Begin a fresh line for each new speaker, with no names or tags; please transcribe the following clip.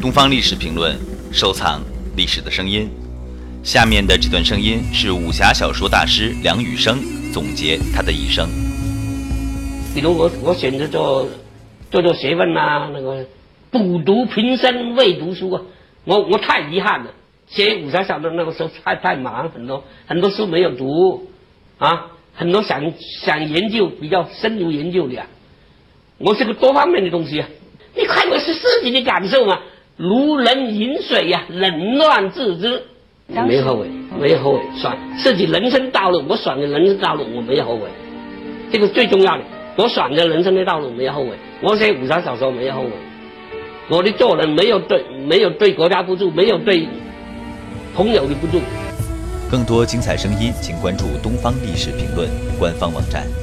东方历史评论，收藏历史的声音。下面的这段声音是武侠小说大师梁羽生总结他的一生。
比如我我选择做做做学问啊，那个补读平生未读书啊，我我太遗憾了。写武侠小说那个时候太太忙，很多很多书没有读啊，很多想想研究比较深入研究的啊。我是个多方面的东西啊，你看我是自己的感受嘛，如人饮水呀，冷暖自知。没后悔，没后悔，选自己人生道路，我选的人生道路我没有后悔，这个最重要的。我选择人生的道路没有后悔，我写武侠小说没有后悔，我的做人没有对没有对国家不住，没有对朋友的不住。
更多精彩声音，请关注东方历史评论官方网站。